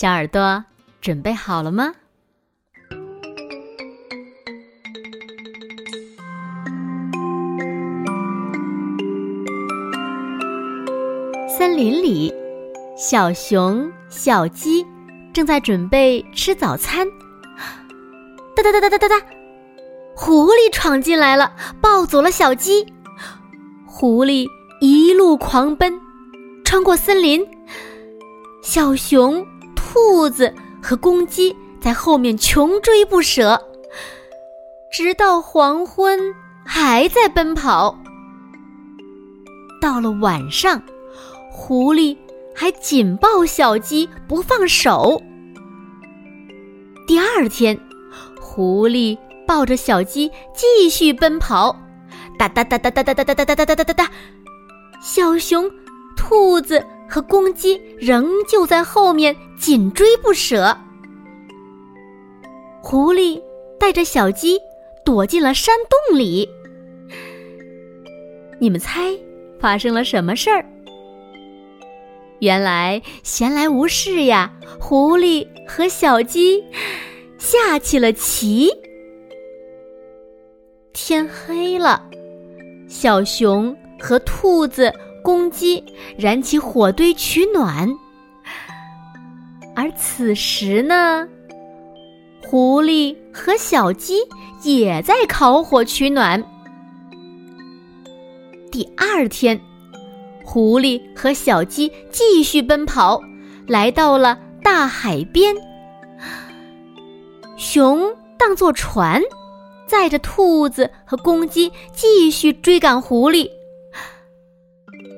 小耳朵准备好了吗？森林里，小熊、小鸡正在准备吃早餐。哒哒哒哒哒哒哒，狐狸闯进来了，抱走了小鸡。狐狸一路狂奔，穿过森林。小熊、兔子和公鸡在后面穷追不舍，直到黄昏还在奔跑。到了晚上。狐狸还紧抱小鸡不放手。第二天，狐狸抱着小鸡继续奔跑，哒哒哒哒哒哒哒哒哒哒哒哒哒哒。小熊、兔子和公鸡仍旧在后面紧追不舍。狐狸带着小鸡躲进了山洞里。你们猜发生了什么事儿？原来闲来无事呀，狐狸和小鸡下起了棋。天黑了，小熊和兔子、公鸡燃起火堆取暖，而此时呢，狐狸和小鸡也在烤火取暖。第二天。狐狸和小鸡继续奔跑，来到了大海边。熊当作船，载着兔子和公鸡继续追赶狐狸。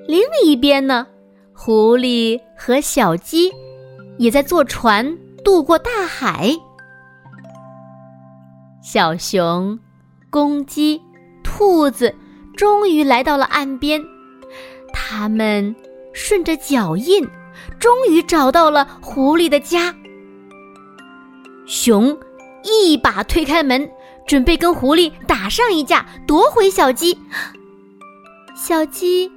另一边呢，狐狸和小鸡也在坐船渡过大海。小熊、公鸡、兔子终于来到了岸边。他们顺着脚印，终于找到了狐狸的家。熊一把推开门，准备跟狐狸打上一架，夺回小鸡。小鸡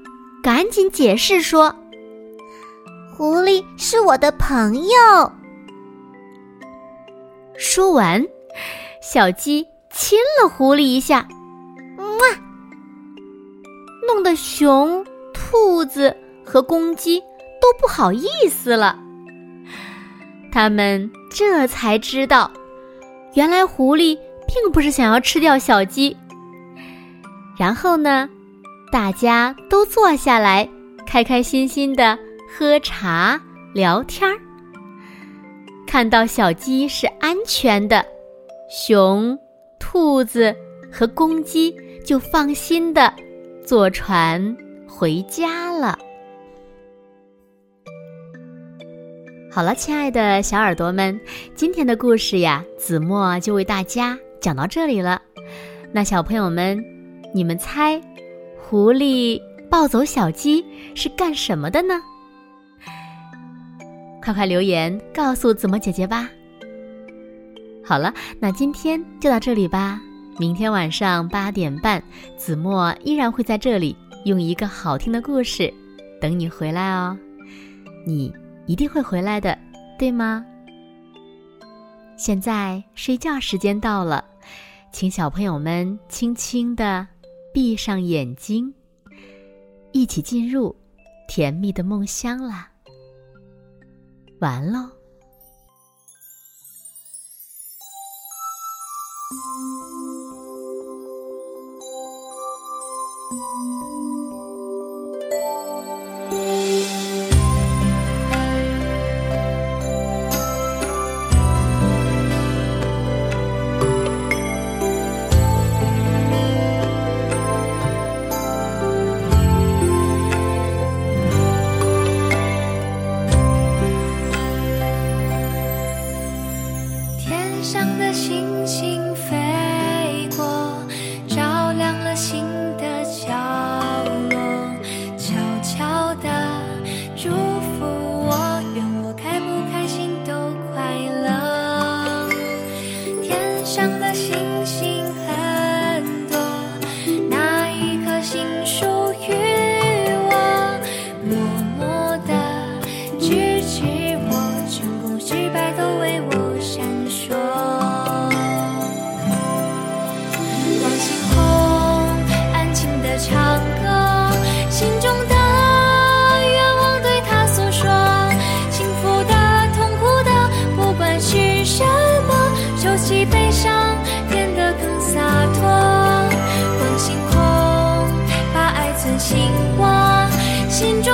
赶紧解释说：“狐狸是我的朋友。”说完，小鸡亲了狐狸一下，哇，弄得熊。兔子和公鸡都不好意思了，他们这才知道，原来狐狸并不是想要吃掉小鸡。然后呢，大家都坐下来，开开心心的喝茶聊天儿。看到小鸡是安全的，熊、兔子和公鸡就放心的坐船。回家了。好了，亲爱的小耳朵们，今天的故事呀，子墨就为大家讲到这里了。那小朋友们，你们猜，狐狸抱走小鸡是干什么的呢？快快留言告诉子墨姐姐吧。好了，那今天就到这里吧。明天晚上八点半，子墨依然会在这里。用一个好听的故事等你回来哦，你一定会回来的，对吗？现在睡觉时间到了，请小朋友们轻轻的闭上眼睛，一起进入甜蜜的梦乡啦。完喽。心中